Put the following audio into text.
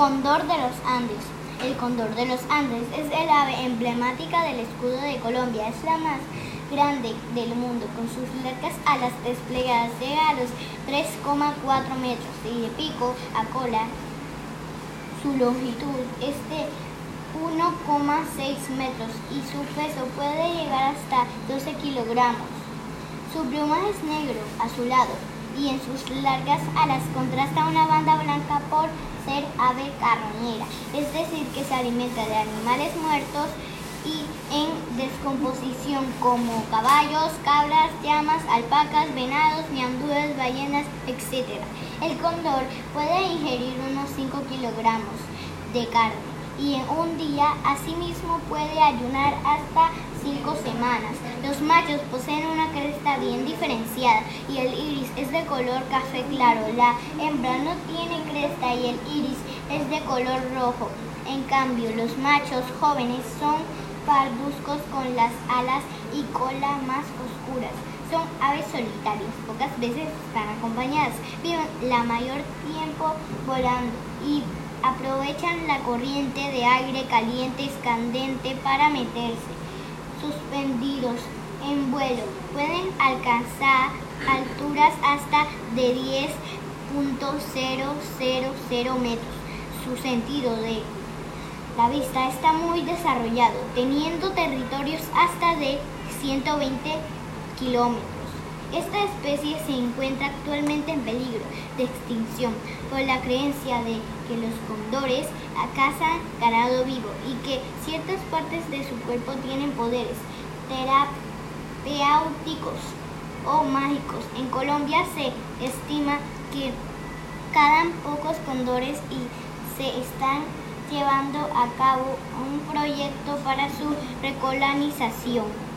Cóndor de los Andes. El cóndor de los Andes es el ave emblemática del escudo de Colombia. Es la más grande del mundo, con sus largas alas desplegadas llega a los 3,4 metros y de pico a cola. Su longitud es de 1,6 metros y su peso puede llegar hasta 12 kilogramos. Su plumaje es negro, azulado, y en sus largas alas contrasta una banda blanca por ser ave carroñera, es decir, que se alimenta de animales muertos y en descomposición como caballos, cabras, llamas, alpacas, venados, ñandúes, ballenas, etc. El cóndor puede ingerir unos 5 kilogramos de carne y en un día asimismo puede ayunar hasta cinco semanas. Los machos poseen una cresta bien diferenciada y el iris es de color café claro. La hembra no tiene cresta y el iris es de color rojo. En cambio, los machos jóvenes son parduzcos con las alas y cola más oscuras. Son aves solitarias, pocas veces están acompañadas. Viven la mayor tiempo volando y aprovechan la corriente de aire caliente escandente para meterse. Suspendidos en vuelo pueden alcanzar alturas hasta de 10.000 metros. Su sentido de la vista está muy desarrollado, teniendo territorios hasta de 120 kilómetros. Esta especie se encuentra actualmente en peligro de extinción por la creencia de que los cóndores cazan ganado vivo y que ciertas partes de su cuerpo tienen poderes terapéuticos o mágicos. En Colombia se estima que quedan pocos cóndores y se están llevando a cabo un proyecto para su recolonización.